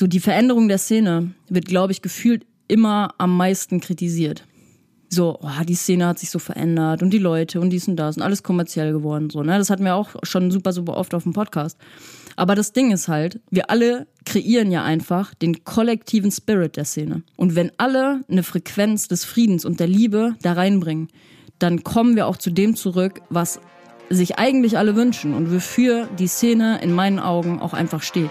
so die Veränderung der Szene wird, glaube ich, gefühlt immer am meisten kritisiert. So, oh, die Szene hat sich so verändert und die Leute und dies und das und alles kommerziell geworden. So, ne? Das hatten wir auch schon super, super oft auf dem Podcast. Aber das Ding ist halt, wir alle kreieren ja einfach den kollektiven Spirit der Szene. Und wenn alle eine Frequenz des Friedens und der Liebe da reinbringen, dann kommen wir auch zu dem zurück, was sich eigentlich alle wünschen und wofür die Szene in meinen Augen auch einfach steht.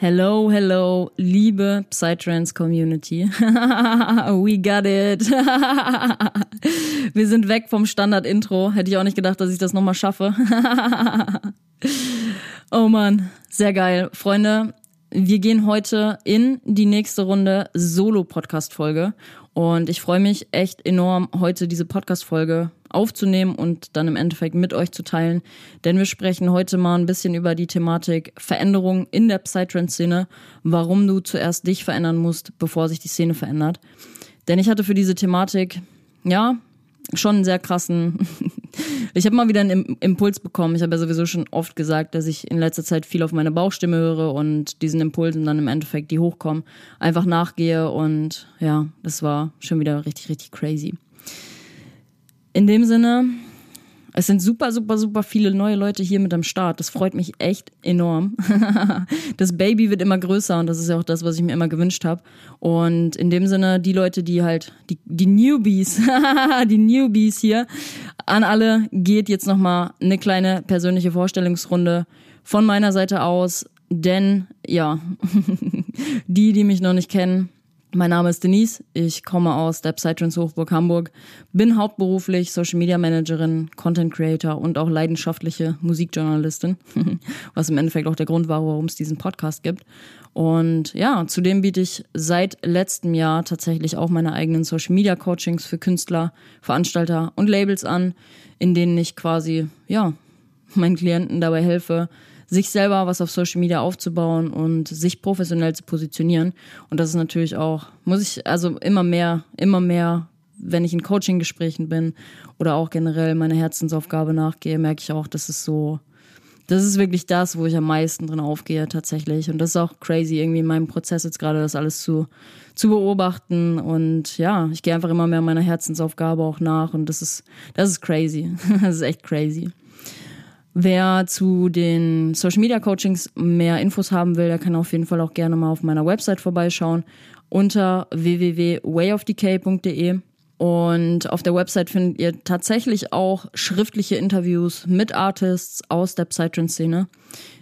Hello, hello, liebe Psytrance Community. We got it. Wir sind weg vom Standard-Intro. Hätte ich auch nicht gedacht, dass ich das nochmal schaffe. oh man, sehr geil. Freunde, wir gehen heute in die nächste Runde Solo-Podcast-Folge. Und ich freue mich echt enorm, heute diese Podcast-Folge aufzunehmen und dann im Endeffekt mit euch zu teilen. Denn wir sprechen heute mal ein bisschen über die Thematik Veränderung in der Psytrance-Szene, warum du zuerst dich verändern musst, bevor sich die Szene verändert. Denn ich hatte für diese Thematik, ja, schon einen sehr krassen. ich habe mal wieder einen Impuls bekommen. Ich habe ja sowieso schon oft gesagt, dass ich in letzter Zeit viel auf meine Bauchstimme höre und diesen Impulsen dann im Endeffekt, die hochkommen, einfach nachgehe. Und ja, das war schon wieder richtig, richtig crazy. In dem Sinne, es sind super, super, super viele neue Leute hier mit am Start. Das freut mich echt enorm. das Baby wird immer größer und das ist ja auch das, was ich mir immer gewünscht habe. Und in dem Sinne, die Leute, die halt, die, die Newbies, die Newbies hier, an alle geht jetzt nochmal eine kleine persönliche Vorstellungsrunde von meiner Seite aus. Denn, ja, die, die mich noch nicht kennen, mein Name ist Denise, ich komme aus der Psytrance Hochburg Hamburg, bin hauptberuflich Social Media Managerin, Content Creator und auch leidenschaftliche Musikjournalistin, was im Endeffekt auch der Grund war, warum es diesen Podcast gibt. Und ja, zudem biete ich seit letztem Jahr tatsächlich auch meine eigenen Social Media Coachings für Künstler, Veranstalter und Labels an, in denen ich quasi, ja, meinen Klienten dabei helfe, sich selber was auf Social Media aufzubauen und sich professionell zu positionieren. Und das ist natürlich auch, muss ich, also immer mehr, immer mehr, wenn ich in Coaching-Gesprächen bin oder auch generell meine Herzensaufgabe nachgehe, merke ich auch, dass es so, das ist wirklich das, wo ich am meisten drin aufgehe tatsächlich. Und das ist auch crazy, irgendwie in meinem Prozess jetzt gerade das alles zu, zu beobachten. Und ja, ich gehe einfach immer mehr meiner Herzensaufgabe auch nach. Und das ist, das ist crazy. das ist echt crazy. Wer zu den Social Media Coachings mehr Infos haben will, der kann auf jeden Fall auch gerne mal auf meiner Website vorbeischauen unter www.wayofdecay.de. Und auf der Website findet ihr tatsächlich auch schriftliche Interviews mit Artists aus der Psytrance-Szene.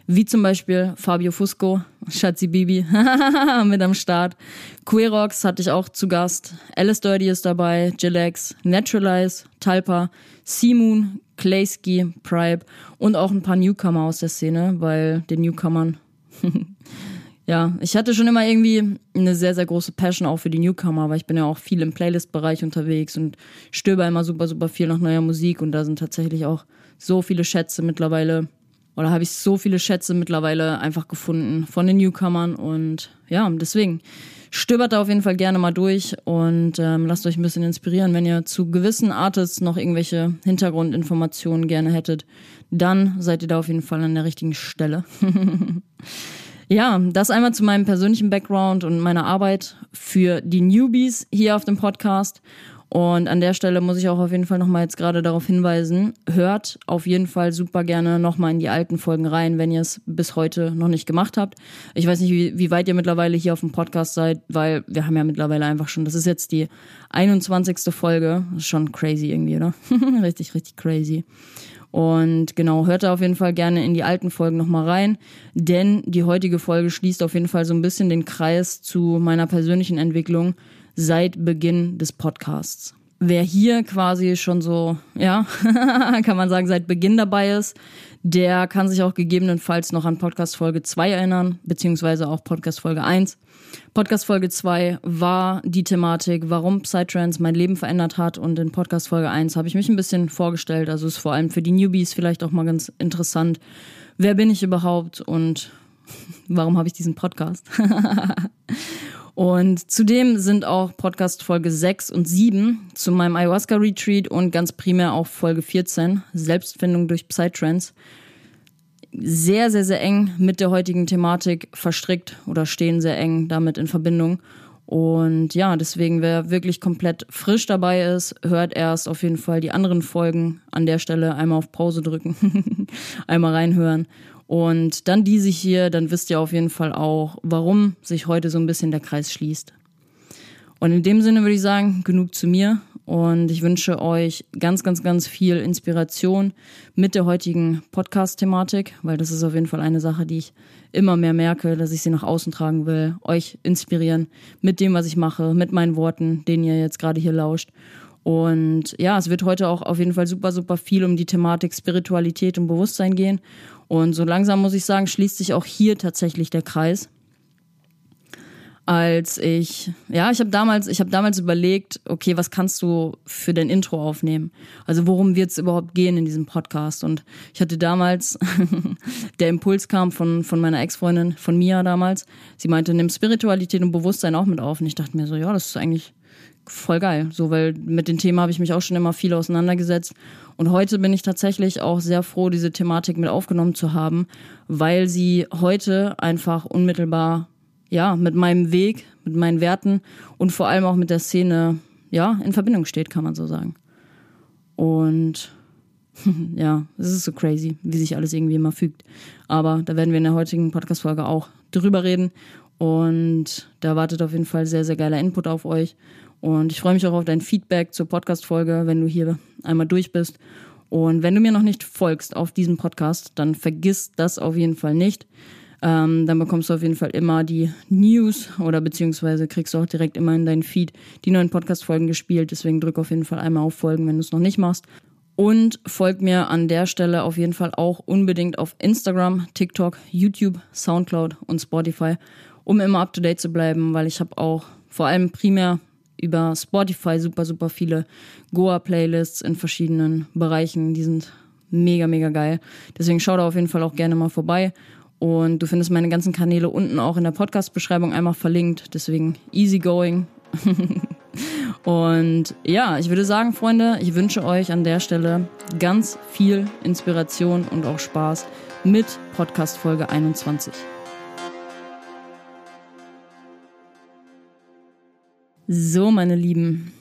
Wie zum Beispiel Fabio Fusco, Schatzi Bibi mit am Start. Queerox hatte ich auch zu Gast. Alice Dirty ist dabei, Jilex, Naturalize, Talpa, Simoon, Clayski, Pribe und auch ein paar Newcomer aus der Szene, weil den Newcomern, ja, ich hatte schon immer irgendwie eine sehr, sehr große Passion auch für die Newcomer, weil ich bin ja auch viel im Playlist-Bereich unterwegs und stöber immer super, super viel nach neuer Musik und da sind tatsächlich auch so viele Schätze mittlerweile oder habe ich so viele Schätze mittlerweile einfach gefunden von den Newcomern und ja, deswegen stöbert da auf jeden Fall gerne mal durch und ähm, lasst euch ein bisschen inspirieren. Wenn ihr zu gewissen Artists noch irgendwelche Hintergrundinformationen gerne hättet, dann seid ihr da auf jeden Fall an der richtigen Stelle. ja, das einmal zu meinem persönlichen Background und meiner Arbeit für die Newbies hier auf dem Podcast. Und an der Stelle muss ich auch auf jeden Fall nochmal jetzt gerade darauf hinweisen, hört auf jeden Fall super gerne nochmal in die alten Folgen rein, wenn ihr es bis heute noch nicht gemacht habt. Ich weiß nicht, wie, wie weit ihr mittlerweile hier auf dem Podcast seid, weil wir haben ja mittlerweile einfach schon, das ist jetzt die 21. Folge, das ist schon crazy irgendwie, oder? richtig, richtig crazy. Und genau, hört da auf jeden Fall gerne in die alten Folgen nochmal rein, denn die heutige Folge schließt auf jeden Fall so ein bisschen den Kreis zu meiner persönlichen Entwicklung seit Beginn des Podcasts. Wer hier quasi schon so, ja, kann man sagen, seit Beginn dabei ist, der kann sich auch gegebenenfalls noch an Podcast Folge 2 erinnern, beziehungsweise auch Podcast Folge 1. Podcast Folge 2 war die Thematik, warum Psytrance mein Leben verändert hat. Und in Podcast Folge 1 habe ich mich ein bisschen vorgestellt. Also ist vor allem für die Newbies vielleicht auch mal ganz interessant. Wer bin ich überhaupt und warum habe ich diesen Podcast? Und zudem sind auch Podcast Folge 6 und 7 zu meinem Ayahuasca Retreat und ganz primär auch Folge 14, Selbstfindung durch Psytrance, sehr, sehr, sehr eng mit der heutigen Thematik verstrickt oder stehen sehr eng damit in Verbindung. Und ja, deswegen, wer wirklich komplett frisch dabei ist, hört erst auf jeden Fall die anderen Folgen an der Stelle einmal auf Pause drücken, einmal reinhören und dann diese hier, dann wisst ihr auf jeden Fall auch, warum sich heute so ein bisschen der Kreis schließt. Und in dem Sinne würde ich sagen, genug zu mir. Und ich wünsche euch ganz, ganz, ganz viel Inspiration mit der heutigen Podcast-Thematik, weil das ist auf jeden Fall eine Sache, die ich immer mehr merke, dass ich sie nach außen tragen will. Euch inspirieren mit dem, was ich mache, mit meinen Worten, denen ihr jetzt gerade hier lauscht. Und ja, es wird heute auch auf jeden Fall super, super viel um die Thematik Spiritualität und Bewusstsein gehen. Und so langsam muss ich sagen, schließt sich auch hier tatsächlich der Kreis. Als ich, ja, ich habe damals, ich habe damals überlegt, okay, was kannst du für dein Intro aufnehmen? Also worum wird es überhaupt gehen in diesem Podcast? Und ich hatte damals, der Impuls kam von von meiner Ex-Freundin, von Mia damals. Sie meinte, nimm Spiritualität und Bewusstsein auch mit auf. Und ich dachte mir so, ja, das ist eigentlich voll geil. So, weil mit dem Thema habe ich mich auch schon immer viel auseinandergesetzt. Und heute bin ich tatsächlich auch sehr froh, diese Thematik mit aufgenommen zu haben, weil sie heute einfach unmittelbar, ja, mit meinem Weg, mit meinen Werten und vor allem auch mit der Szene, ja, in Verbindung steht, kann man so sagen. Und ja, es ist so crazy, wie sich alles irgendwie immer fügt. Aber da werden wir in der heutigen Podcast-Folge auch drüber reden. Und da wartet auf jeden Fall sehr, sehr geiler Input auf euch. Und ich freue mich auch auf dein Feedback zur Podcast-Folge, wenn du hier einmal durch bist. Und wenn du mir noch nicht folgst auf diesem Podcast, dann vergiss das auf jeden Fall nicht. Ähm, dann bekommst du auf jeden Fall immer die News oder beziehungsweise kriegst du auch direkt immer in deinen Feed die neuen Podcast-Folgen gespielt. Deswegen drück auf jeden Fall einmal auf Folgen, wenn du es noch nicht machst. Und folg mir an der Stelle auf jeden Fall auch unbedingt auf Instagram, TikTok, YouTube, Soundcloud und Spotify, um immer up to date zu bleiben, weil ich habe auch vor allem primär über Spotify super, super viele Goa-Playlists in verschiedenen Bereichen. Die sind mega, mega geil. Deswegen schau da auf jeden Fall auch gerne mal vorbei. Und du findest meine ganzen Kanäle unten auch in der Podcast-Beschreibung einmal verlinkt. Deswegen easy going. Und ja, ich würde sagen, Freunde, ich wünsche euch an der Stelle ganz viel Inspiration und auch Spaß mit Podcast Folge 21. So, meine Lieben,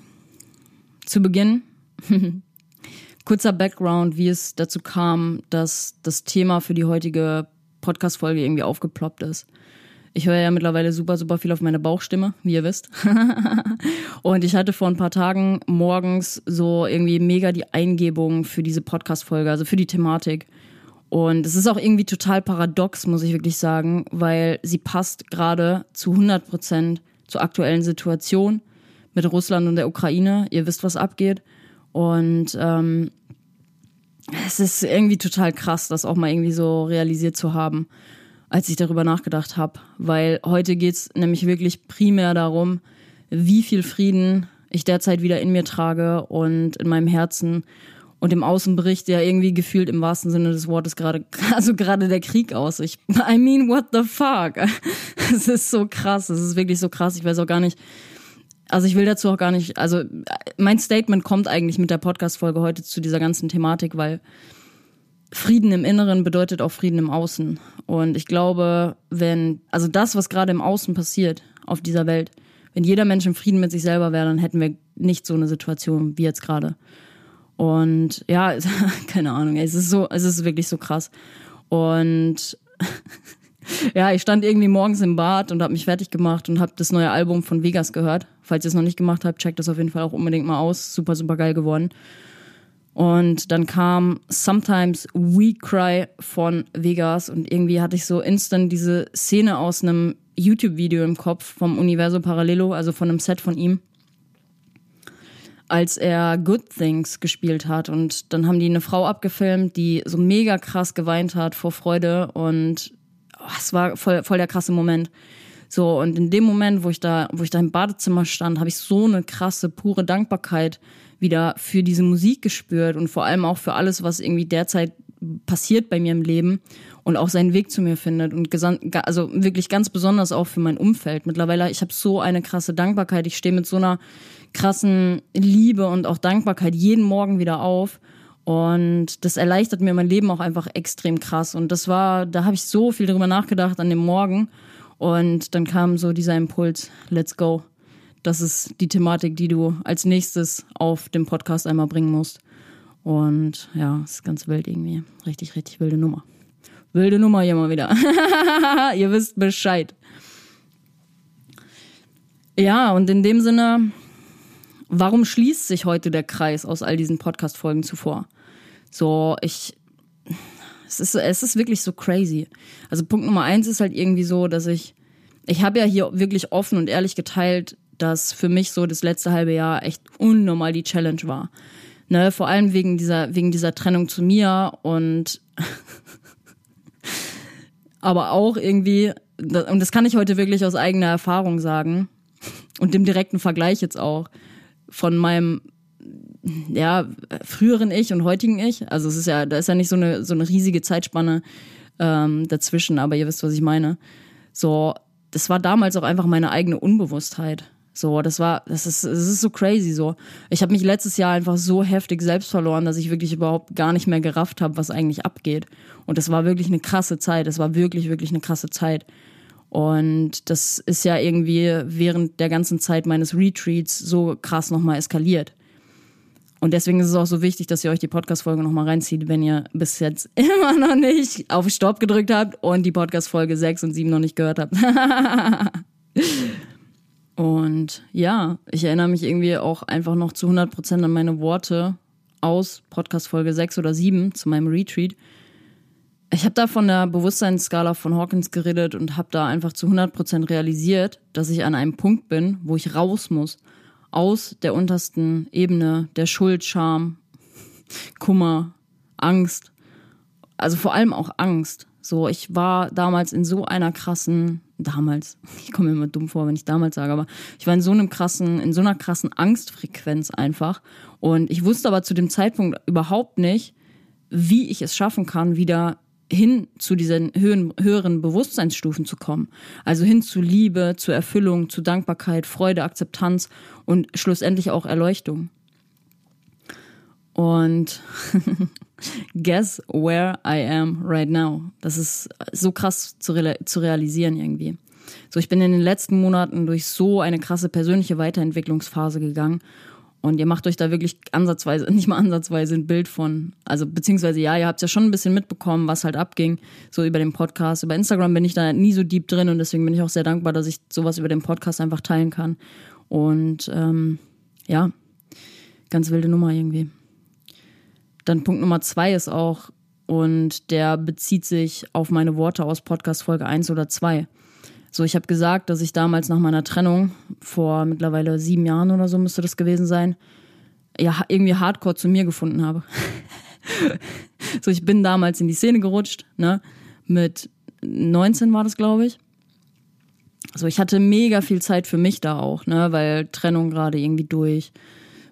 zu Beginn kurzer Background, wie es dazu kam, dass das Thema für die heutige Podcast-Folge irgendwie aufgeploppt ist. Ich höre ja mittlerweile super, super viel auf meine Bauchstimme, wie ihr wisst. und ich hatte vor ein paar Tagen morgens so irgendwie mega die Eingebung für diese Podcast-Folge, also für die Thematik. Und es ist auch irgendwie total paradox, muss ich wirklich sagen, weil sie passt gerade zu 100 Prozent zur aktuellen Situation mit Russland und der Ukraine. Ihr wisst, was abgeht. Und ähm, es ist irgendwie total krass, das auch mal irgendwie so realisiert zu haben, als ich darüber nachgedacht habe. Weil heute geht es nämlich wirklich primär darum, wie viel Frieden ich derzeit wieder in mir trage und in meinem Herzen und im Außen bricht ja irgendwie gefühlt im wahrsten Sinne des Wortes gerade, also gerade der Krieg aus. Ich, I mean, what the fuck? Es ist so krass, es ist wirklich so krass. Ich weiß auch gar nicht, also ich will dazu auch gar nicht, also mein Statement kommt eigentlich mit der Podcast-Folge heute zu dieser ganzen Thematik, weil Frieden im Inneren bedeutet auch Frieden im Außen. Und ich glaube, wenn, also das, was gerade im Außen passiert auf dieser Welt, wenn jeder Mensch im Frieden mit sich selber wäre, dann hätten wir nicht so eine Situation wie jetzt gerade. Und ja, keine Ahnung, es ist so, es ist wirklich so krass. Und ja, ich stand irgendwie morgens im Bad und habe mich fertig gemacht und habe das neue Album von Vegas gehört. Falls ihr es noch nicht gemacht habt, checkt das auf jeden Fall auch unbedingt mal aus. Super, super geil geworden. Und dann kam Sometimes We Cry von Vegas und irgendwie hatte ich so instant diese Szene aus einem YouTube-Video im Kopf vom Universo Parallelo, also von einem Set von ihm, als er Good Things gespielt hat. Und dann haben die eine Frau abgefilmt, die so mega krass geweint hat vor Freude und oh, es war voll, voll der krasse Moment. So, und in dem Moment, wo ich da, wo ich da im Badezimmer stand, habe ich so eine krasse, pure Dankbarkeit wieder für diese Musik gespürt und vor allem auch für alles, was irgendwie derzeit passiert bei mir im Leben und auch seinen Weg zu mir findet und also wirklich ganz besonders auch für mein Umfeld. Mittlerweile, ich habe so eine krasse Dankbarkeit. Ich stehe mit so einer krassen Liebe und auch Dankbarkeit jeden Morgen wieder auf und das erleichtert mir mein Leben auch einfach extrem krass und das war, da habe ich so viel drüber nachgedacht an dem Morgen und dann kam so dieser Impuls, let's go das ist die Thematik, die du als nächstes auf dem Podcast einmal bringen musst. Und ja, ist ganz wild irgendwie. Richtig, richtig wilde Nummer. Wilde Nummer hier mal wieder. Ihr wisst Bescheid. Ja, und in dem Sinne, warum schließt sich heute der Kreis aus all diesen Podcast-Folgen zuvor? So, ich, es ist, es ist wirklich so crazy. Also Punkt Nummer eins ist halt irgendwie so, dass ich, ich habe ja hier wirklich offen und ehrlich geteilt, dass für mich so das letzte halbe Jahr echt unnormal die Challenge war. Ne, vor allem wegen dieser, wegen dieser Trennung zu mir und aber auch irgendwie, und das kann ich heute wirklich aus eigener Erfahrung sagen und dem direkten Vergleich jetzt auch von meinem ja, früheren Ich und heutigen Ich. Also es ist ja, da ist ja nicht so eine, so eine riesige Zeitspanne ähm, dazwischen, aber ihr wisst, was ich meine. So, das war damals auch einfach meine eigene Unbewusstheit. So, das war, das ist, das ist so crazy so. Ich habe mich letztes Jahr einfach so heftig selbst verloren, dass ich wirklich überhaupt gar nicht mehr gerafft habe, was eigentlich abgeht. Und das war wirklich eine krasse Zeit. Das war wirklich, wirklich eine krasse Zeit. Und das ist ja irgendwie während der ganzen Zeit meines Retreats so krass nochmal eskaliert. Und deswegen ist es auch so wichtig, dass ihr euch die Podcast-Folge nochmal reinzieht, wenn ihr bis jetzt immer noch nicht auf Stopp gedrückt habt und die Podcast-Folge 6 und 7 noch nicht gehört habt. Und ja, ich erinnere mich irgendwie auch einfach noch zu 100 Prozent an meine Worte aus Podcast Folge 6 oder 7 zu meinem Retreat. Ich habe da von der Bewusstseinsskala von Hawkins geredet und habe da einfach zu 100 Prozent realisiert, dass ich an einem Punkt bin, wo ich raus muss aus der untersten Ebene der Schuld, Scham, Kummer, Angst. Also vor allem auch Angst. So, ich war damals in so einer krassen damals, ich komme mir immer dumm vor, wenn ich damals sage, aber ich war in so einem krassen, in so einer krassen Angstfrequenz einfach. Und ich wusste aber zu dem Zeitpunkt überhaupt nicht, wie ich es schaffen kann, wieder hin zu diesen höheren, Bewusstseinsstufen zu kommen. Also hin zu Liebe, zu Erfüllung, zu Dankbarkeit, Freude, Akzeptanz und schlussendlich auch Erleuchtung. Und guess where I am right now. Das ist so krass zu, re zu realisieren irgendwie. So, ich bin in den letzten Monaten durch so eine krasse persönliche Weiterentwicklungsphase gegangen. Und ihr macht euch da wirklich ansatzweise, nicht mal ansatzweise ein Bild von. Also, beziehungsweise ja, ihr habt ja schon ein bisschen mitbekommen, was halt abging, so über den Podcast. Über Instagram bin ich da nie so deep drin und deswegen bin ich auch sehr dankbar, dass ich sowas über den Podcast einfach teilen kann. Und ähm, ja, ganz wilde Nummer irgendwie. Dann Punkt Nummer zwei ist auch, und der bezieht sich auf meine Worte aus Podcast Folge 1 oder 2. So, ich habe gesagt, dass ich damals nach meiner Trennung, vor mittlerweile sieben Jahren oder so müsste das gewesen sein, ja, irgendwie hardcore zu mir gefunden habe. so, ich bin damals in die Szene gerutscht, ne? Mit 19 war das, glaube ich. So, ich hatte mega viel Zeit für mich da auch, ne? Weil Trennung gerade irgendwie durch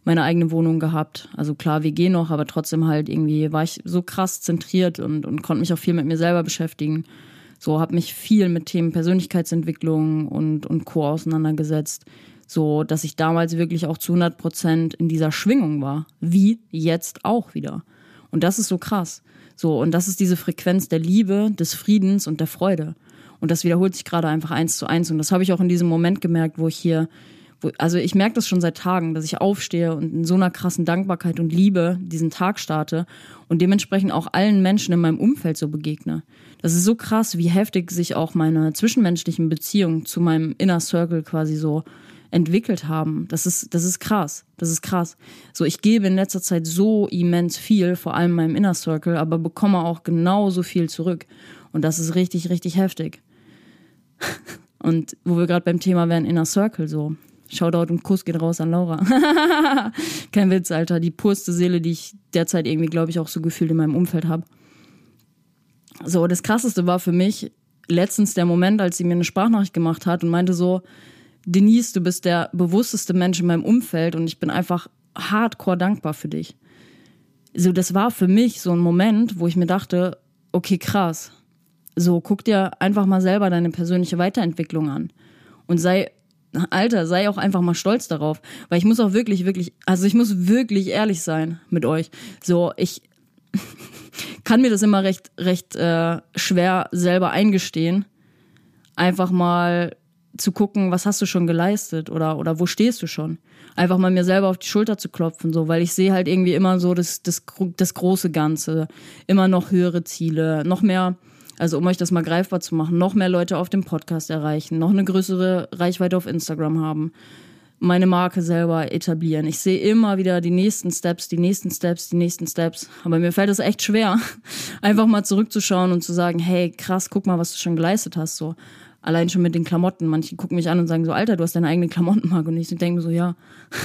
meine eigene Wohnung gehabt. Also klar, WG noch, aber trotzdem halt irgendwie war ich so krass zentriert und, und konnte mich auch viel mit mir selber beschäftigen. So habe mich viel mit Themen Persönlichkeitsentwicklung und, und Co. auseinandergesetzt. So, dass ich damals wirklich auch zu 100 Prozent in dieser Schwingung war. Wie jetzt auch wieder. Und das ist so krass. So, und das ist diese Frequenz der Liebe, des Friedens und der Freude. Und das wiederholt sich gerade einfach eins zu eins. Und das habe ich auch in diesem Moment gemerkt, wo ich hier also ich merke das schon seit Tagen, dass ich aufstehe und in so einer krassen Dankbarkeit und Liebe diesen Tag starte und dementsprechend auch allen Menschen in meinem Umfeld so begegne. Das ist so krass, wie heftig sich auch meine zwischenmenschlichen Beziehungen zu meinem Inner Circle quasi so entwickelt haben. Das ist, das ist krass. Das ist krass. So, ich gebe in letzter Zeit so immens viel, vor allem meinem Inner Circle, aber bekomme auch genauso viel zurück. Und das ist richtig, richtig heftig. Und wo wir gerade beim Thema wären, Inner Circle so. Shoutout und Kuss geht raus an Laura. Kein Witz, Alter. Die purste Seele, die ich derzeit irgendwie, glaube ich, auch so gefühlt in meinem Umfeld habe. So, das krasseste war für mich letztens der Moment, als sie mir eine Sprachnachricht gemacht hat und meinte so, Denise, du bist der bewussteste Mensch in meinem Umfeld und ich bin einfach hardcore dankbar für dich. So, das war für mich so ein Moment, wo ich mir dachte, okay, krass. So, guck dir einfach mal selber deine persönliche Weiterentwicklung an. Und sei, Alter, sei auch einfach mal stolz darauf. Weil ich muss auch wirklich, wirklich, also ich muss wirklich ehrlich sein mit euch. So, ich kann mir das immer recht, recht äh, schwer selber eingestehen. Einfach mal zu gucken, was hast du schon geleistet oder, oder wo stehst du schon? Einfach mal mir selber auf die Schulter zu klopfen, so, weil ich sehe halt irgendwie immer so das, das, das große Ganze, immer noch höhere Ziele, noch mehr, also um euch das mal greifbar zu machen, noch mehr Leute auf dem Podcast erreichen, noch eine größere Reichweite auf Instagram haben, meine Marke selber etablieren. Ich sehe immer wieder die nächsten Steps, die nächsten Steps, die nächsten Steps. Aber mir fällt es echt schwer, einfach mal zurückzuschauen und zu sagen, hey, krass, guck mal, was du schon geleistet hast, so. Allein schon mit den Klamotten. Manche gucken mich an und sagen so, Alter, du hast deine eigene Klamottenmarke. Und ich denke mir so, ja.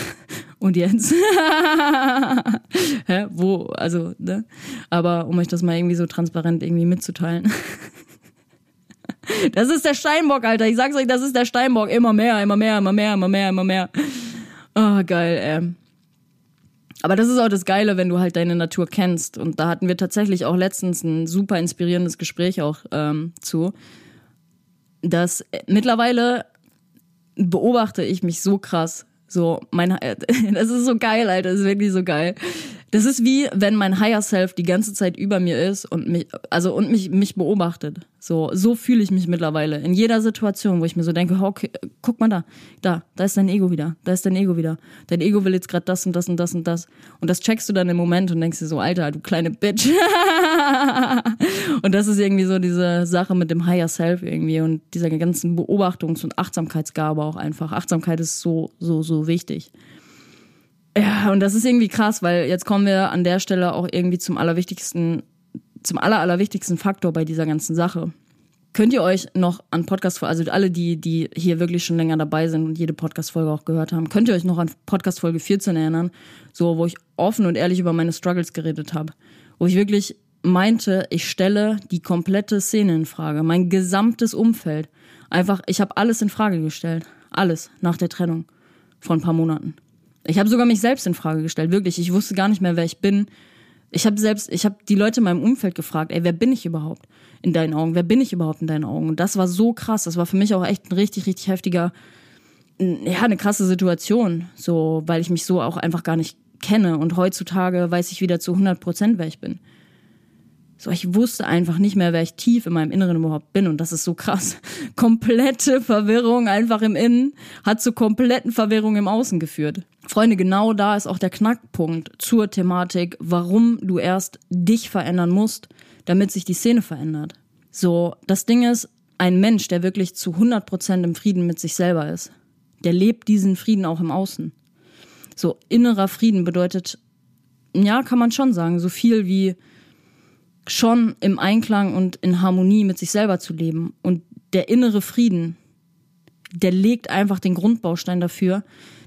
und jetzt? Hä? Wo? Also, ne? Aber um euch das mal irgendwie so transparent irgendwie mitzuteilen. Das ist der Steinbock, Alter. Ich sag's euch, das ist der Steinbock. Immer mehr, immer mehr, immer mehr, immer mehr, immer mehr. Oh, geil, ey. Aber das ist auch das Geile, wenn du halt deine Natur kennst. Und da hatten wir tatsächlich auch letztens ein super inspirierendes Gespräch auch ähm, zu dass mittlerweile beobachte ich mich so krass. So, mein, das ist so geil, Alter, das ist wirklich so geil. Das ist wie, wenn mein Higher Self die ganze Zeit über mir ist und mich, also und mich, mich beobachtet. So, so fühle ich mich mittlerweile. In jeder Situation, wo ich mir so denke, okay, guck mal da, da, da ist dein Ego wieder, da ist dein Ego wieder. Dein Ego will jetzt gerade das und das und das und das. Und das checkst du dann im Moment und denkst dir so, Alter, du kleine Bitch. und das ist irgendwie so diese Sache mit dem Higher Self irgendwie und dieser ganzen Beobachtungs- und Achtsamkeitsgabe auch einfach. Achtsamkeit ist so, so, so wichtig. Ja, und das ist irgendwie krass, weil jetzt kommen wir an der Stelle auch irgendwie zum allerwichtigsten, zum aller, allerwichtigsten Faktor bei dieser ganzen Sache. Könnt ihr euch noch an Podcast, also alle, die, die hier wirklich schon länger dabei sind und jede Podcast-Folge auch gehört haben, könnt ihr euch noch an Podcast-Folge 14 erinnern, so, wo ich offen und ehrlich über meine Struggles geredet habe. Wo ich wirklich meinte, ich stelle die komplette Szene in Frage, mein gesamtes Umfeld. Einfach, ich habe alles in Frage gestellt. Alles nach der Trennung von ein paar Monaten. Ich habe sogar mich selbst in Frage gestellt, wirklich. Ich wusste gar nicht mehr, wer ich bin. Ich habe selbst, ich habe die Leute in meinem Umfeld gefragt, ey, wer bin ich überhaupt in deinen Augen? Wer bin ich überhaupt in deinen Augen? Und das war so krass. Das war für mich auch echt ein richtig, richtig heftiger, ja, eine krasse Situation, so, weil ich mich so auch einfach gar nicht kenne. Und heutzutage weiß ich wieder zu 100 Prozent, wer ich bin. So, ich wusste einfach nicht mehr, wer ich tief in meinem Inneren überhaupt bin. Und das ist so krass. Komplette Verwirrung einfach im Innen hat zu kompletten Verwirrung im Außen geführt. Freunde, genau da ist auch der Knackpunkt zur Thematik, warum du erst dich verändern musst, damit sich die Szene verändert. So, das Ding ist, ein Mensch, der wirklich zu 100 Prozent im Frieden mit sich selber ist, der lebt diesen Frieden auch im Außen. So, innerer Frieden bedeutet, ja, kann man schon sagen, so viel wie schon im Einklang und in Harmonie mit sich selber zu leben. Und der innere Frieden, der legt einfach den Grundbaustein dafür,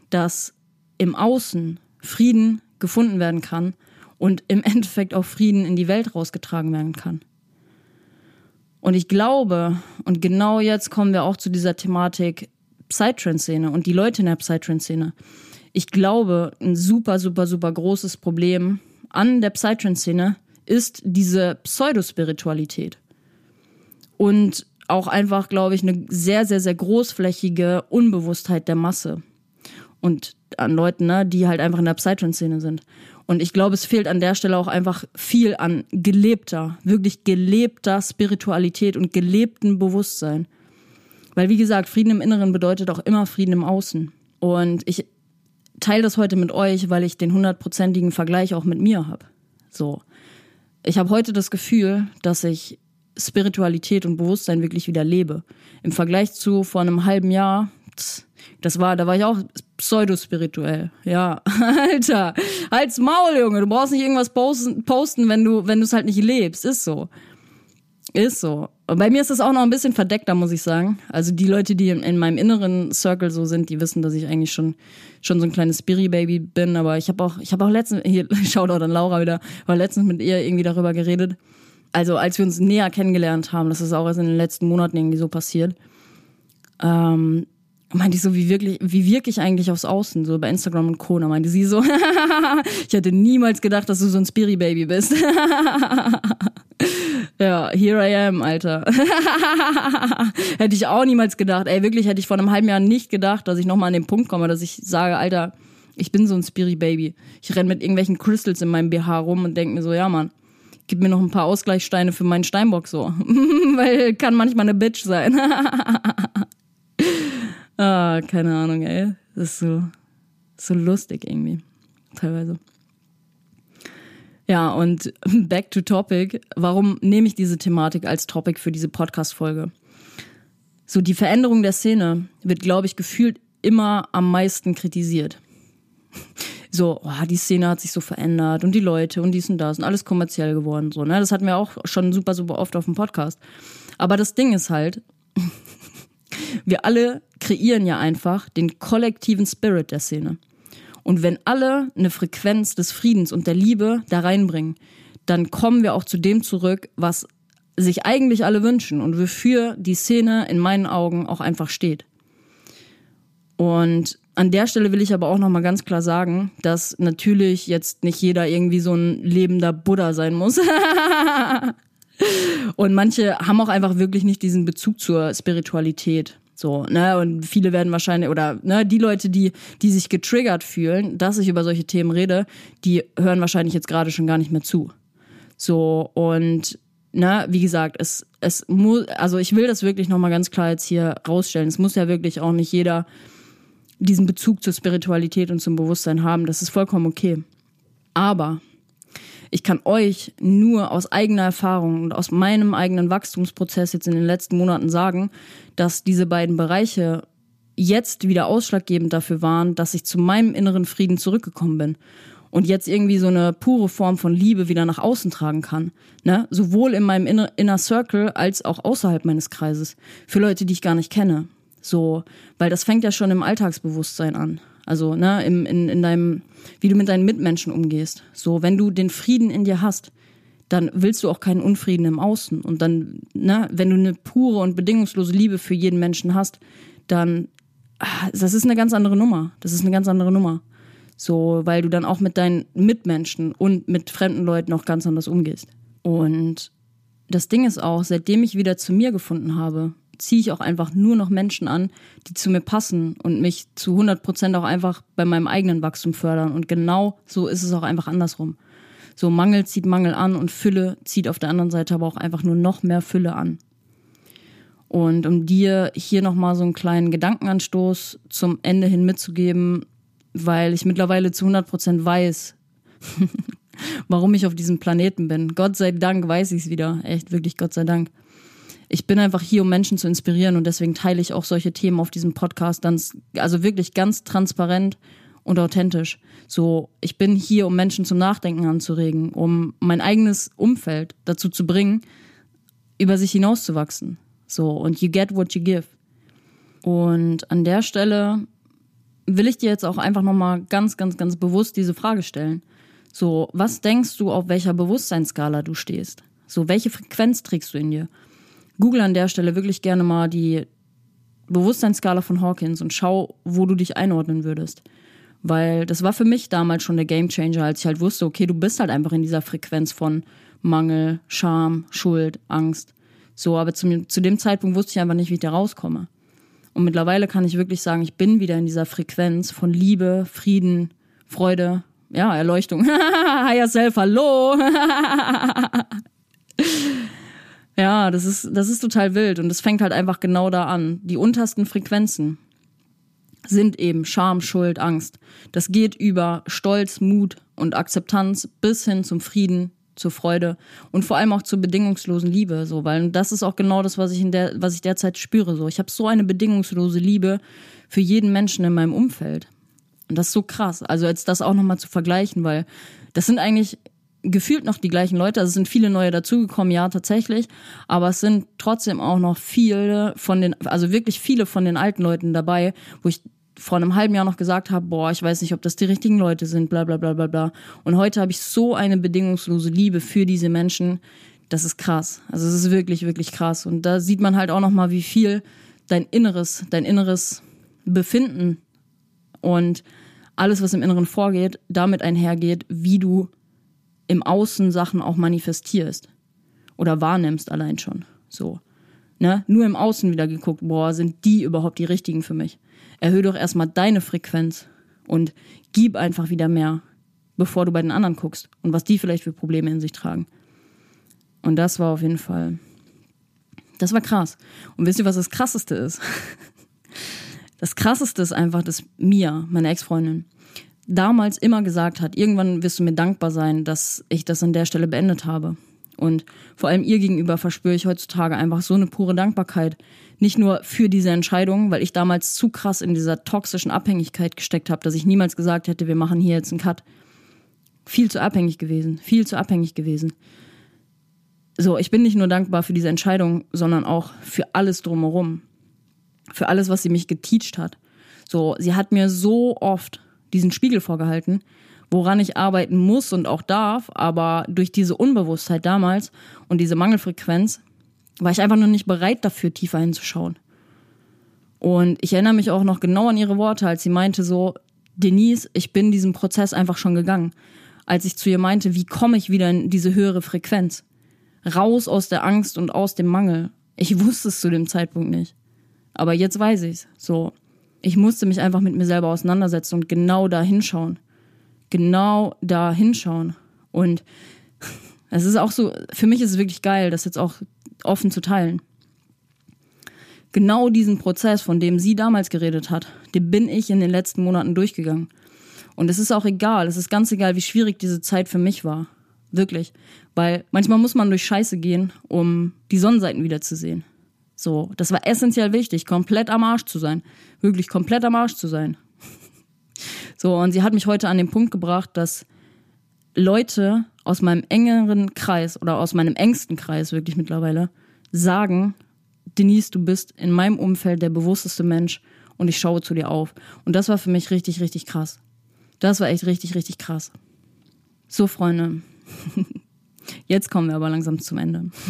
dass im Außen Frieden gefunden werden kann und im Endeffekt auch Frieden in die Welt rausgetragen werden kann. Und ich glaube, und genau jetzt kommen wir auch zu dieser Thematik Psytrance-Szene und die Leute in der Psytrance-Szene. Ich glaube, ein super, super, super großes Problem an der Psytrance-Szene ist diese Pseudospiritualität. Und auch einfach, glaube ich, eine sehr, sehr, sehr großflächige Unbewusstheit der Masse. Und an Leuten, ne, die halt einfach in der Psytrance-Szene sind. Und ich glaube, es fehlt an der Stelle auch einfach viel an gelebter, wirklich gelebter Spiritualität und gelebtem Bewusstsein. Weil, wie gesagt, Frieden im Inneren bedeutet auch immer Frieden im Außen. Und ich teile das heute mit euch, weil ich den hundertprozentigen Vergleich auch mit mir habe. So ich habe heute das Gefühl, dass ich Spiritualität und Bewusstsein wirklich wieder lebe. Im Vergleich zu vor einem halben Jahr, Das war, da war ich auch pseudospirituell. Ja, Alter, halt's Maul, Junge. Du brauchst nicht irgendwas posten, posten wenn du, wenn du es halt nicht lebst. Ist so. Ist so. Und bei mir ist das auch noch ein bisschen verdeckter, muss ich sagen. Also die Leute, die in, in meinem inneren Circle so sind, die wissen, dass ich eigentlich schon, schon so ein kleines Spiri-Baby bin. Aber ich habe auch, ich habe auch letztens, hier, Shoutout an Laura wieder, war letztens mit ihr irgendwie darüber geredet. Also als wir uns näher kennengelernt haben, das ist auch erst in den letzten Monaten irgendwie so passiert. Ähm, meinte ich so, wie wirklich, wie wirke ich eigentlich aufs Außen, so bei Instagram und Co. Da meinte sie so, ich hätte niemals gedacht, dass du so ein Spiri-Baby bist. ja, here I am, Alter. hätte ich auch niemals gedacht. Ey, wirklich hätte ich vor einem halben Jahr nicht gedacht, dass ich nochmal an den Punkt komme, dass ich sage, Alter, ich bin so ein Spiri-Baby. Ich renn mit irgendwelchen Crystals in meinem BH rum und denke mir so, ja, Mann, gib mir noch ein paar Ausgleichssteine für meinen Steinbock so. Weil kann manchmal eine Bitch sein. Ah, keine Ahnung, ey. Das ist so, so lustig irgendwie. Teilweise. Ja, und back to topic. Warum nehme ich diese Thematik als Topic für diese Podcast-Folge? So, die Veränderung der Szene wird, glaube ich, gefühlt immer am meisten kritisiert. So, oh, die Szene hat sich so verändert und die Leute und dies und das und alles kommerziell geworden. So, ne? Das hatten wir auch schon super, super oft auf dem Podcast. Aber das Ding ist halt, wir alle kreieren ja einfach den kollektiven Spirit der Szene. Und wenn alle eine Frequenz des Friedens und der Liebe da reinbringen, dann kommen wir auch zu dem zurück, was sich eigentlich alle wünschen und wofür die Szene in meinen Augen auch einfach steht. Und an der Stelle will ich aber auch noch mal ganz klar sagen, dass natürlich jetzt nicht jeder irgendwie so ein lebender Buddha sein muss. und manche haben auch einfach wirklich nicht diesen Bezug zur Spiritualität. So, ne, und viele werden wahrscheinlich, oder ne, die Leute, die, die sich getriggert fühlen, dass ich über solche Themen rede, die hören wahrscheinlich jetzt gerade schon gar nicht mehr zu. So, und ne, wie gesagt, es, es muss, also ich will das wirklich nochmal ganz klar jetzt hier rausstellen. Es muss ja wirklich auch nicht jeder diesen Bezug zur Spiritualität und zum Bewusstsein haben. Das ist vollkommen okay. Aber ich kann euch nur aus eigener Erfahrung und aus meinem eigenen Wachstumsprozess jetzt in den letzten Monaten sagen, dass diese beiden Bereiche jetzt wieder ausschlaggebend dafür waren, dass ich zu meinem inneren Frieden zurückgekommen bin und jetzt irgendwie so eine pure Form von Liebe wieder nach außen tragen kann. Ne? Sowohl in meinem Inner, Circle als auch außerhalb meines Kreises. Für Leute, die ich gar nicht kenne. So, weil das fängt ja schon im Alltagsbewusstsein an. Also, ne, im, in, in deinem, wie du mit deinen Mitmenschen umgehst. So, wenn du den Frieden in dir hast, dann willst du auch keinen Unfrieden im Außen. Und dann, ne, wenn du eine pure und bedingungslose Liebe für jeden Menschen hast, dann, ah, das ist eine ganz andere Nummer. Das ist eine ganz andere Nummer. So, weil du dann auch mit deinen Mitmenschen und mit fremden Leuten auch ganz anders umgehst. Und das Ding ist auch, seitdem ich wieder zu mir gefunden habe, ziehe ich auch einfach nur noch Menschen an, die zu mir passen und mich zu 100 Prozent auch einfach bei meinem eigenen Wachstum fördern. Und genau so ist es auch einfach andersrum. So Mangel zieht Mangel an und Fülle zieht auf der anderen Seite aber auch einfach nur noch mehr Fülle an. Und um dir hier nochmal so einen kleinen Gedankenanstoß zum Ende hin mitzugeben, weil ich mittlerweile zu 100 Prozent weiß, warum ich auf diesem Planeten bin. Gott sei Dank weiß ich es wieder. Echt, wirklich Gott sei Dank ich bin einfach hier, um Menschen zu inspirieren und deswegen teile ich auch solche Themen auf diesem Podcast dann, also wirklich ganz transparent und authentisch. So, ich bin hier, um Menschen zum Nachdenken anzuregen, um mein eigenes Umfeld dazu zu bringen, über sich hinauszuwachsen. So, und you get what you give. Und an der Stelle will ich dir jetzt auch einfach nochmal ganz, ganz, ganz bewusst diese Frage stellen. So, was denkst du, auf welcher Bewusstseinsskala du stehst? So, welche Frequenz trägst du in dir? Google an der Stelle wirklich gerne mal die Bewusstseinsskala von Hawkins und schau, wo du dich einordnen würdest. Weil das war für mich damals schon der Gamechanger, als ich halt wusste, okay, du bist halt einfach in dieser Frequenz von Mangel, Scham, Schuld, Angst. So, aber zu, zu dem Zeitpunkt wusste ich einfach nicht, wie ich da rauskomme. Und mittlerweile kann ich wirklich sagen, ich bin wieder in dieser Frequenz von Liebe, Frieden, Freude, ja, Erleuchtung. Higher Self, hallo! Ja, das ist, das ist total wild und es fängt halt einfach genau da an. Die untersten Frequenzen sind eben Scham, Schuld, Angst. Das geht über Stolz, Mut und Akzeptanz bis hin zum Frieden, zur Freude und vor allem auch zur bedingungslosen Liebe, so, weil das ist auch genau das, was ich in der, was ich derzeit spüre, so. Ich habe so eine bedingungslose Liebe für jeden Menschen in meinem Umfeld. Und das ist so krass. Also jetzt das auch nochmal zu vergleichen, weil das sind eigentlich gefühlt noch die gleichen Leute. Also es sind viele neue dazugekommen, ja, tatsächlich. Aber es sind trotzdem auch noch viele von den, also wirklich viele von den alten Leuten dabei, wo ich vor einem halben Jahr noch gesagt habe, boah, ich weiß nicht, ob das die richtigen Leute sind, bla bla bla bla bla. Und heute habe ich so eine bedingungslose Liebe für diese Menschen. Das ist krass. Also es ist wirklich, wirklich krass. Und da sieht man halt auch noch mal, wie viel dein Inneres, dein inneres Befinden und alles, was im Inneren vorgeht, damit einhergeht, wie du im Außen Sachen auch manifestierst oder wahrnimmst allein schon. So. Ne? Nur im Außen wieder geguckt, boah, sind die überhaupt die richtigen für mich? Erhöhe doch erstmal deine Frequenz und gib einfach wieder mehr, bevor du bei den anderen guckst und was die vielleicht für Probleme in sich tragen. Und das war auf jeden Fall, das war krass. Und wisst ihr, was das Krasseste ist? Das Krasseste ist einfach, dass Mia, meine Ex-Freundin, damals immer gesagt hat, irgendwann wirst du mir dankbar sein, dass ich das an der Stelle beendet habe. Und vor allem ihr gegenüber verspüre ich heutzutage einfach so eine pure Dankbarkeit. Nicht nur für diese Entscheidung, weil ich damals zu krass in dieser toxischen Abhängigkeit gesteckt habe, dass ich niemals gesagt hätte, wir machen hier jetzt einen Cut. Viel zu abhängig gewesen, viel zu abhängig gewesen. So, ich bin nicht nur dankbar für diese Entscheidung, sondern auch für alles drumherum. Für alles, was sie mich geteacht hat. So, sie hat mir so oft diesen Spiegel vorgehalten, woran ich arbeiten muss und auch darf, aber durch diese Unbewusstheit damals und diese Mangelfrequenz war ich einfach nur nicht bereit dafür, tiefer hinzuschauen. Und ich erinnere mich auch noch genau an ihre Worte, als sie meinte so, Denise, ich bin diesen Prozess einfach schon gegangen. Als ich zu ihr meinte, wie komme ich wieder in diese höhere Frequenz? Raus aus der Angst und aus dem Mangel. Ich wusste es zu dem Zeitpunkt nicht. Aber jetzt weiß ich's. So, ich musste mich einfach mit mir selber auseinandersetzen und genau da hinschauen. Genau da hinschauen. Und es ist auch so, für mich ist es wirklich geil, das jetzt auch offen zu teilen. Genau diesen Prozess, von dem sie damals geredet hat, den bin ich in den letzten Monaten durchgegangen. Und es ist auch egal, es ist ganz egal, wie schwierig diese Zeit für mich war. Wirklich. Weil manchmal muss man durch Scheiße gehen, um die Sonnenseiten wiederzusehen. So, das war essentiell wichtig, komplett am Arsch zu sein. Wirklich komplett am Arsch zu sein. So, und sie hat mich heute an den Punkt gebracht, dass Leute aus meinem engeren Kreis oder aus meinem engsten Kreis wirklich mittlerweile sagen, Denise, du bist in meinem Umfeld der bewussteste Mensch und ich schaue zu dir auf. Und das war für mich richtig, richtig krass. Das war echt richtig, richtig krass. So, Freunde. Jetzt kommen wir aber langsam zum Ende.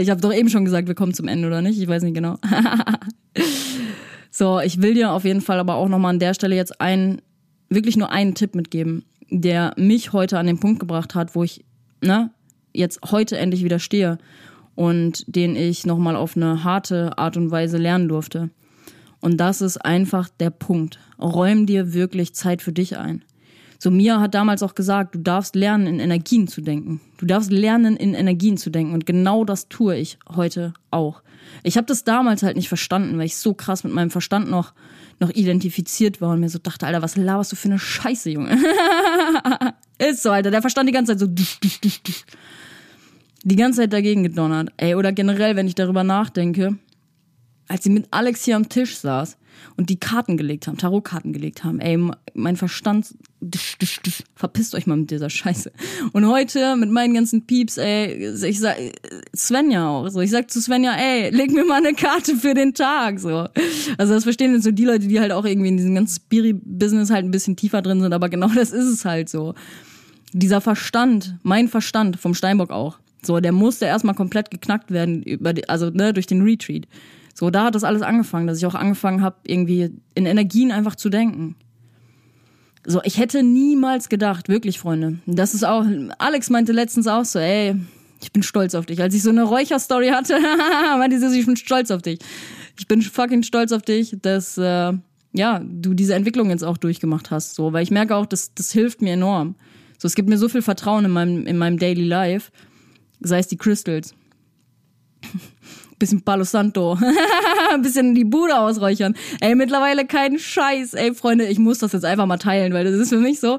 ich habe doch eben schon gesagt, wir kommen zum Ende, oder nicht? Ich weiß nicht genau. so, ich will dir auf jeden Fall aber auch nochmal an der Stelle jetzt einen, wirklich nur einen Tipp mitgeben, der mich heute an den Punkt gebracht hat, wo ich, ne, jetzt heute endlich wieder stehe und den ich nochmal auf eine harte Art und Weise lernen durfte. Und das ist einfach der Punkt. Räum dir wirklich Zeit für dich ein. So Mia hat damals auch gesagt, du darfst lernen, in Energien zu denken. Du darfst lernen, in Energien zu denken. Und genau das tue ich heute auch. Ich habe das damals halt nicht verstanden, weil ich so krass mit meinem Verstand noch, noch identifiziert war und mir so dachte, Alter, was laberst du für eine Scheiße, Junge? Ist so, Alter. Der Verstand die ganze Zeit so. Die ganze Zeit dagegen gedonnert. Ey, oder generell, wenn ich darüber nachdenke, als sie mit Alex hier am Tisch saß und die Karten gelegt haben, Tarotkarten gelegt haben. Ey, mein Verstand, verpisst euch mal mit dieser Scheiße. Und heute mit meinen ganzen Pieps, ey, ich sag, Svenja auch so, ich sag zu Svenja, ey, leg mir mal eine Karte für den Tag, so. Also das verstehen jetzt so die Leute, die halt auch irgendwie in diesem ganzen Spiri-Business halt ein bisschen tiefer drin sind, aber genau das ist es halt so. Dieser Verstand, mein Verstand vom Steinbock auch, so, der musste erstmal komplett geknackt werden über die, also ne, durch den Retreat. So, da hat das alles angefangen, dass ich auch angefangen habe, irgendwie in Energien einfach zu denken. So, ich hätte niemals gedacht, wirklich, Freunde. Das ist auch, Alex meinte letztens auch so, ey, ich bin stolz auf dich. Als ich so eine Räucherstory hatte, meinte sie, ich bin stolz auf dich. Ich bin fucking stolz auf dich, dass, äh, ja, du diese Entwicklung jetzt auch durchgemacht hast, so, weil ich merke auch, das, das hilft mir enorm. So, es gibt mir so viel Vertrauen in meinem, in meinem Daily Life, sei es die Crystals bisschen Palo Santo, ein bisschen die Bude ausräuchern. Ey, mittlerweile kein Scheiß. Ey, Freunde, ich muss das jetzt einfach mal teilen, weil das ist für mich so,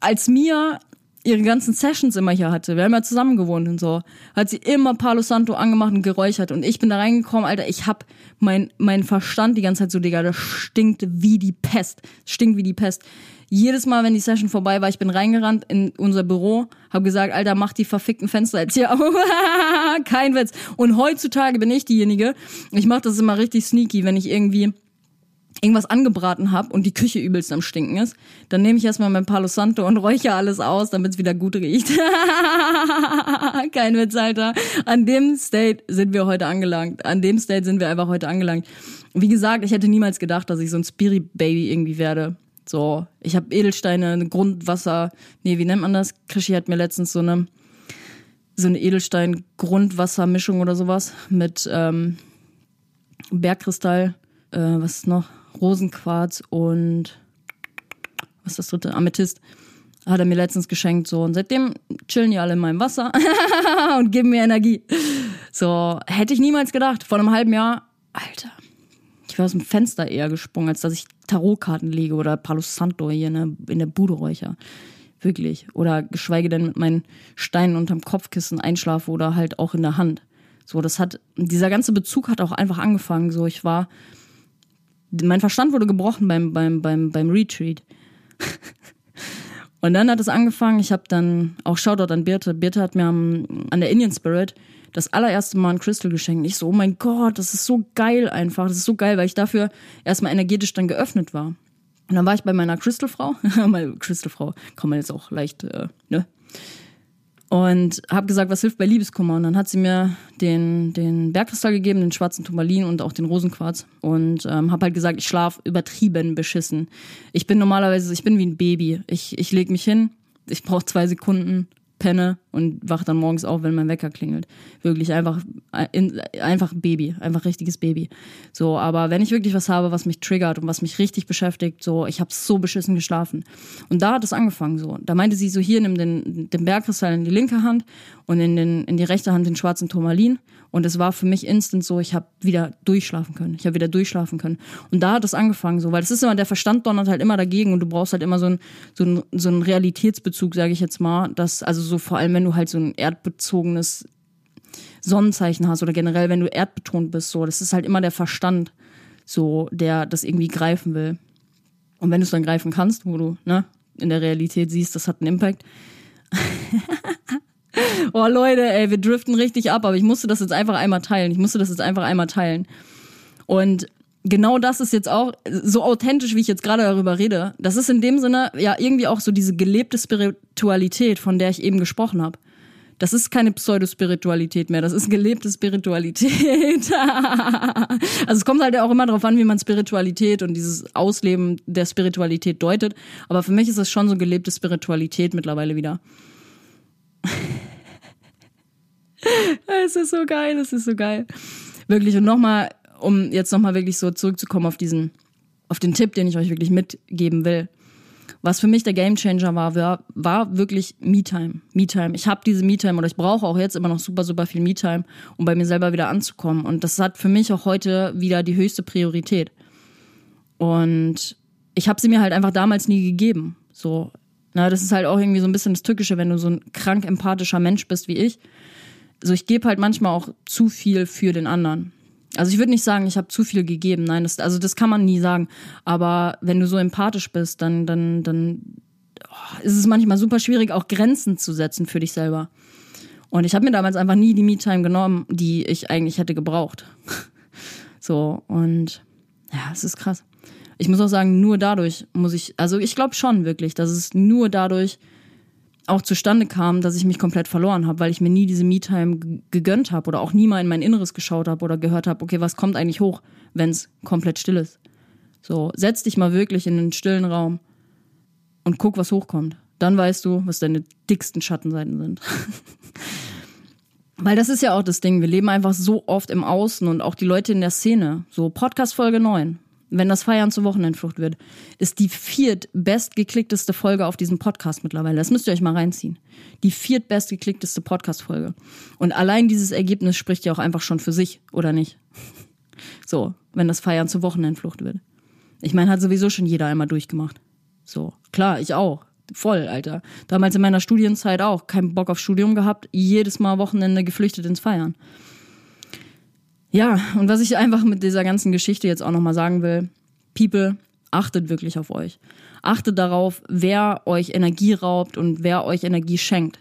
als mir ihre ganzen Sessions immer hier hatte. Wir haben ja zusammen gewohnt und so. Hat sie immer Palo Santo angemacht und geräuchert. Und ich bin da reingekommen, Alter, ich hab mein, mein Verstand die ganze Zeit so, Digga, das stinkt wie die Pest. Stinkt wie die Pest. Jedes Mal, wenn die Session vorbei war, ich bin reingerannt in unser Büro, hab gesagt, Alter, mach die verfickten Fenster jetzt hier auf. Kein Witz. Und heutzutage bin ich diejenige, ich mach das immer richtig sneaky, wenn ich irgendwie irgendwas angebraten habe und die Küche übelst am Stinken ist, dann nehme ich erstmal mein Palo Santo und räuche alles aus, damit es wieder gut riecht. Kein Witz, Alter. An dem State sind wir heute angelangt. An dem State sind wir einfach heute angelangt. Wie gesagt, ich hätte niemals gedacht, dass ich so ein Spirit-Baby irgendwie werde. So, ich habe Edelsteine, Grundwasser, nee, wie nennt man das? Krischi hat mir letztens so eine so eine Edelstein-Grundwassermischung oder sowas mit ähm, Bergkristall, äh, was ist noch? Rosenquarz und was ist das dritte? Amethyst. Hat er mir letztens geschenkt, so. Und seitdem chillen die alle in meinem Wasser und geben mir Energie. So, hätte ich niemals gedacht. Vor einem halben Jahr, Alter, ich wäre aus dem Fenster eher gesprungen, als dass ich Tarotkarten lege oder Palo Santo hier in der, in der Bude räucher. Wirklich. Oder geschweige denn mit meinen Steinen unterm Kopfkissen einschlafe oder halt auch in der Hand. So, das hat, dieser ganze Bezug hat auch einfach angefangen. So, ich war mein Verstand wurde gebrochen beim, beim, beim, beim Retreat. Und dann hat es angefangen, ich habe dann auch Shoutout an Birte. Birte hat mir am, an der Indian Spirit das allererste Mal ein Crystal geschenkt. Ich so, oh mein Gott, das ist so geil einfach. Das ist so geil, weil ich dafür erstmal energetisch dann geöffnet war. Und dann war ich bei meiner Crystalfrau, meine Crystalfrau, kann man jetzt auch leicht, äh, ne? und habe gesagt, was hilft bei Liebeskummer? Und dann hat sie mir den, den Bergkristall gegeben, den schwarzen Turmalin und auch den Rosenquarz. Und ähm, habe halt gesagt, ich schlaf übertrieben beschissen. Ich bin normalerweise, ich bin wie ein Baby. Ich, ich leg mich hin, ich brauche zwei Sekunden, penne und wach dann morgens auf, wenn mein Wecker klingelt. Wirklich einfach, in, einfach Baby, einfach richtiges Baby. So, aber wenn ich wirklich was habe, was mich triggert und was mich richtig beschäftigt, so, ich habe so beschissen geschlafen. Und da hat es angefangen so. Da meinte sie so, hier nimm den, den Bergkristall in die linke Hand und in, den, in die rechte Hand den schwarzen Turmalin. Und es war für mich instant so, ich habe wieder durchschlafen können. Ich habe wieder durchschlafen können. Und da hat es angefangen so, weil es ist immer, der Verstand donnert halt immer dagegen und du brauchst halt immer so einen so so ein Realitätsbezug, sage ich jetzt mal. Dass, also so vor allem, wenn du halt so ein erdbezogenes Sonnenzeichen hast oder generell, wenn du erdbetont bist, so, das ist halt immer der Verstand, so, der das irgendwie greifen will. Und wenn du es dann greifen kannst, wo du, ne, in der Realität siehst, das hat einen Impact. oh Leute, ey, wir driften richtig ab, aber ich musste das jetzt einfach einmal teilen. Ich musste das jetzt einfach einmal teilen. Und genau das ist jetzt auch so authentisch, wie ich jetzt gerade darüber rede. Das ist in dem Sinne ja irgendwie auch so diese gelebte Spiritualität, von der ich eben gesprochen habe. Das ist keine Pseudospiritualität mehr, das ist gelebte Spiritualität. also es kommt halt auch immer darauf an, wie man Spiritualität und dieses Ausleben der Spiritualität deutet. Aber für mich ist es schon so gelebte Spiritualität mittlerweile wieder. es ist so geil, es ist so geil. Wirklich. Und nochmal, um jetzt nochmal wirklich so zurückzukommen auf diesen, auf den Tipp, den ich euch wirklich mitgeben will. Was für mich der Gamechanger war, war, war wirklich Me-Time. Me-Time. Ich habe diese Me-Time oder ich brauche auch jetzt immer noch super, super viel Me-Time, um bei mir selber wieder anzukommen. Und das hat für mich auch heute wieder die höchste Priorität. Und ich habe sie mir halt einfach damals nie gegeben. So, na, das ist halt auch irgendwie so ein bisschen das Tückische, wenn du so ein krank empathischer Mensch bist wie ich. So, ich gebe halt manchmal auch zu viel für den anderen. Also ich würde nicht sagen, ich habe zu viel gegeben. Nein, das, also das kann man nie sagen. Aber wenn du so empathisch bist, dann, dann, dann oh, ist es manchmal super schwierig, auch Grenzen zu setzen für dich selber. Und ich habe mir damals einfach nie die Me-Time genommen, die ich eigentlich hätte gebraucht. so, und ja, es ist krass ich muss auch sagen, nur dadurch muss ich, also ich glaube schon wirklich, dass es nur dadurch auch zustande kam, dass ich mich komplett verloren habe, weil ich mir nie diese Me-Time gegönnt habe oder auch nie mal in mein Inneres geschaut habe oder gehört habe, okay, was kommt eigentlich hoch, wenn es komplett still ist. So, setz dich mal wirklich in einen stillen Raum und guck, was hochkommt. Dann weißt du, was deine dicksten Schattenseiten sind. Weil das ist ja auch das Ding, wir leben einfach so oft im Außen und auch die Leute in der Szene. So Podcast Folge 9 wenn das Feiern zur Wochenendflucht wird, ist die viertbestgeklickteste Folge auf diesem Podcast mittlerweile. Das müsst ihr euch mal reinziehen. Die viertbestgeklickteste Podcast-Folge. Und allein dieses Ergebnis spricht ja auch einfach schon für sich, oder nicht? So, wenn das Feiern zur Wochenendflucht wird. Ich meine, hat sowieso schon jeder einmal durchgemacht. So, klar, ich auch. Voll, Alter. Damals in meiner Studienzeit auch. Keinen Bock auf Studium gehabt. Jedes Mal Wochenende geflüchtet ins Feiern. Ja, und was ich einfach mit dieser ganzen Geschichte jetzt auch nochmal sagen will. People, achtet wirklich auf euch. Achtet darauf, wer euch Energie raubt und wer euch Energie schenkt.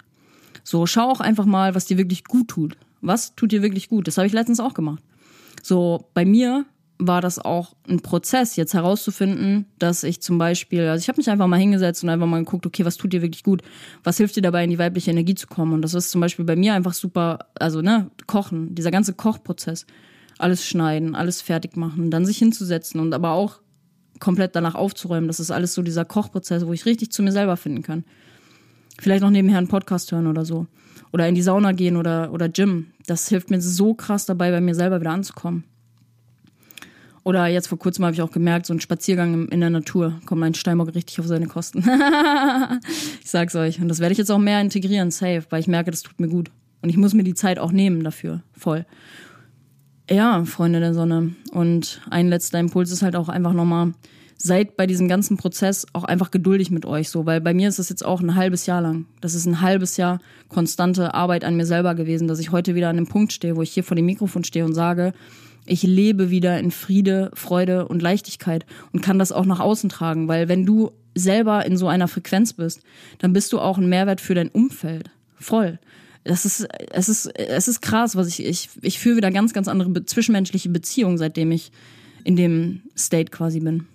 So, schau auch einfach mal, was dir wirklich gut tut. Was tut dir wirklich gut? Das habe ich letztens auch gemacht. So, bei mir war das auch ein Prozess, jetzt herauszufinden, dass ich zum Beispiel, also ich habe mich einfach mal hingesetzt und einfach mal geguckt, okay, was tut dir wirklich gut? Was hilft dir dabei, in die weibliche Energie zu kommen? Und das ist zum Beispiel bei mir einfach super, also ne, Kochen, dieser ganze Kochprozess. Alles schneiden, alles fertig machen, dann sich hinzusetzen und aber auch komplett danach aufzuräumen. Das ist alles so dieser Kochprozess, wo ich richtig zu mir selber finden kann. Vielleicht noch nebenher einen Podcast hören oder so. Oder in die Sauna gehen oder, oder Gym. Das hilft mir so krass dabei, bei mir selber wieder anzukommen. Oder jetzt vor kurzem habe ich auch gemerkt, so ein Spaziergang in der Natur kommt mein Steinbock richtig auf seine Kosten. ich sag's euch. Und das werde ich jetzt auch mehr integrieren, safe, weil ich merke, das tut mir gut. Und ich muss mir die Zeit auch nehmen dafür, voll. Ja, Freunde der Sonne. Und ein letzter Impuls ist halt auch einfach nochmal, seid bei diesem ganzen Prozess auch einfach geduldig mit euch so, weil bei mir ist das jetzt auch ein halbes Jahr lang. Das ist ein halbes Jahr konstante Arbeit an mir selber gewesen, dass ich heute wieder an dem Punkt stehe, wo ich hier vor dem Mikrofon stehe und sage, ich lebe wieder in Friede, Freude und Leichtigkeit und kann das auch nach außen tragen, weil wenn du selber in so einer Frequenz bist, dann bist du auch ein Mehrwert für dein Umfeld. Voll. Das ist, es ist, es ist krass, was ich, ich, ich führe wieder ganz, ganz andere be zwischenmenschliche Beziehungen, seitdem ich in dem State quasi bin.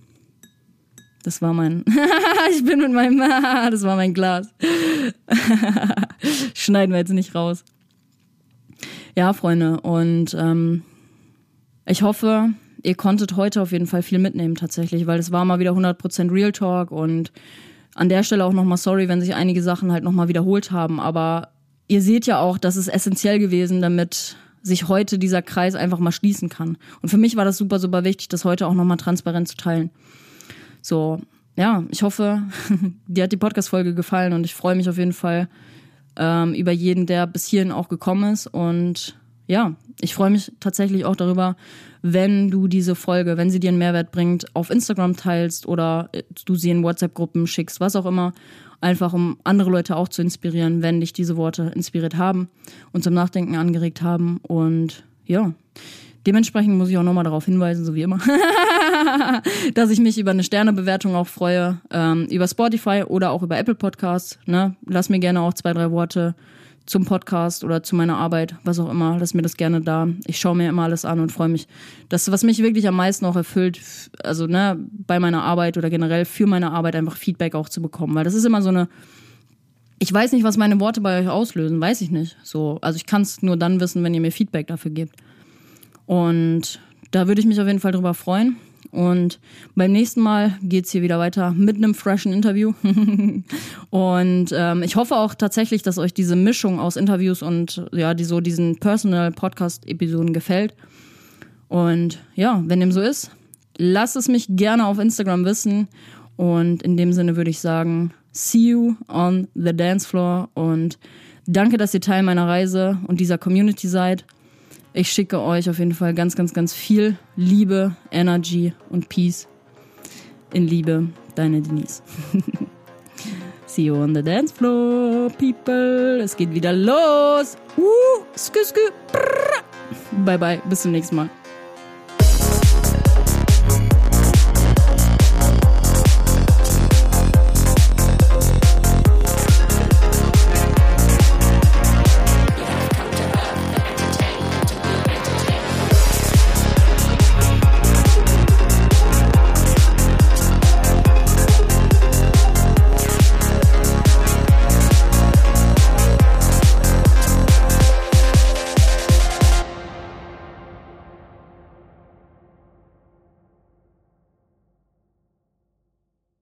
Das war mein, ich bin mit meinem, das war mein Glas. Schneiden wir jetzt nicht raus. Ja, Freunde, und ähm, ich hoffe, ihr konntet heute auf jeden Fall viel mitnehmen tatsächlich, weil es war mal wieder 100% Real Talk und an der Stelle auch nochmal sorry, wenn sich einige Sachen halt nochmal wiederholt haben, aber ihr seht ja auch, das ist essentiell gewesen, damit sich heute dieser Kreis einfach mal schließen kann. Und für mich war das super, super wichtig, das heute auch nochmal transparent zu teilen. So, ja, ich hoffe, dir hat die Podcast-Folge gefallen und ich freue mich auf jeden Fall ähm, über jeden, der bis hierhin auch gekommen ist und ja, ich freue mich tatsächlich auch darüber, wenn du diese Folge, wenn sie dir einen Mehrwert bringt, auf Instagram teilst oder äh, du sie in WhatsApp-Gruppen schickst, was auch immer. Einfach um andere Leute auch zu inspirieren, wenn dich diese Worte inspiriert haben und zum Nachdenken angeregt haben. Und ja, dementsprechend muss ich auch nochmal darauf hinweisen, so wie immer, dass ich mich über eine Sternebewertung auch freue, ähm, über Spotify oder auch über Apple Podcasts. Ne? Lass mir gerne auch zwei, drei Worte zum Podcast oder zu meiner Arbeit, was auch immer, lass mir das gerne da. Ich schaue mir immer alles an und freue mich. Das, was mich wirklich am meisten auch erfüllt, also ne, bei meiner Arbeit oder generell für meine Arbeit einfach Feedback auch zu bekommen. Weil das ist immer so eine. Ich weiß nicht, was meine Worte bei euch auslösen, weiß ich nicht. So, also ich kann es nur dann wissen, wenn ihr mir Feedback dafür gebt. Und da würde ich mich auf jeden Fall drüber freuen. Und beim nächsten Mal geht's hier wieder weiter mit einem freshen Interview. und ähm, ich hoffe auch tatsächlich, dass euch diese Mischung aus Interviews und ja, die so diesen Personal Podcast-Episoden gefällt. Und ja, wenn dem so ist, lasst es mich gerne auf Instagram wissen. Und in dem Sinne würde ich sagen, see you on the dance floor und danke, dass ihr Teil meiner Reise und dieser Community seid. Ich schicke euch auf jeden Fall ganz, ganz, ganz viel Liebe, Energy und Peace. In Liebe, deine Denise. See you on the dance floor, people. Es geht wieder los. Uh, skü, skü. Bye, bye. Bis zum nächsten Mal.